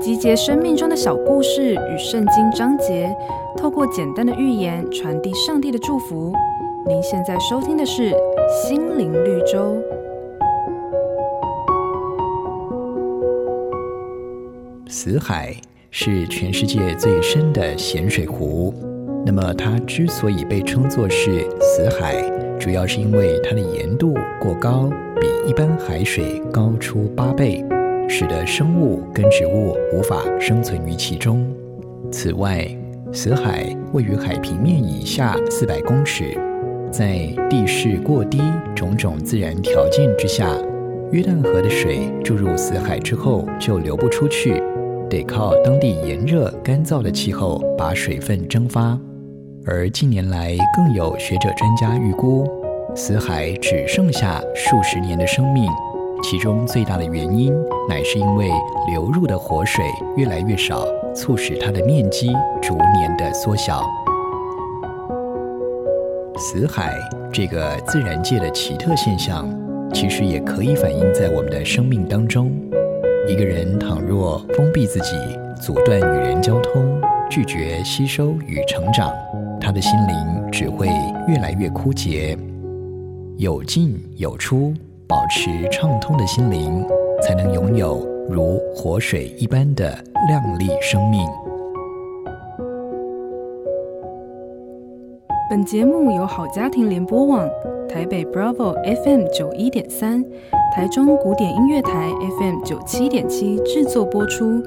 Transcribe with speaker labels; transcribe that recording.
Speaker 1: 集结生命中的小故事与圣经章节，透过简单的寓言传递上帝的祝福。您现在收听的是《心灵绿洲》。
Speaker 2: 死海是全世界最深的咸水湖。那么，它之所以被称作是死海，主要是因为它的盐度过高，比一般海水高出八倍，使得生物跟植物无法生存于其中。此外，死海位于海平面以下四百公尺，在地势过低、种种自然条件之下，约旦河的水注入死海之后就流不出去，得靠当地炎热干燥的气候把水分蒸发。而近年来，更有学者专家预估，死海只剩下数十年的生命，其中最大的原因乃是因为流入的活水越来越少，促使它的面积逐年的缩小。死海这个自然界的奇特现象，其实也可以反映在我们的生命当中。一个人倘若封闭自己，阻断与人交通，拒绝吸收与成长，他的心灵只会越来越枯竭。有进有出，保持畅通的心灵，才能拥有如活水一般的亮丽生命。
Speaker 1: 本节目由好家庭联播网、台北 Bravo FM 九一点三、台中古典音乐台 FM 九七点七制作播出。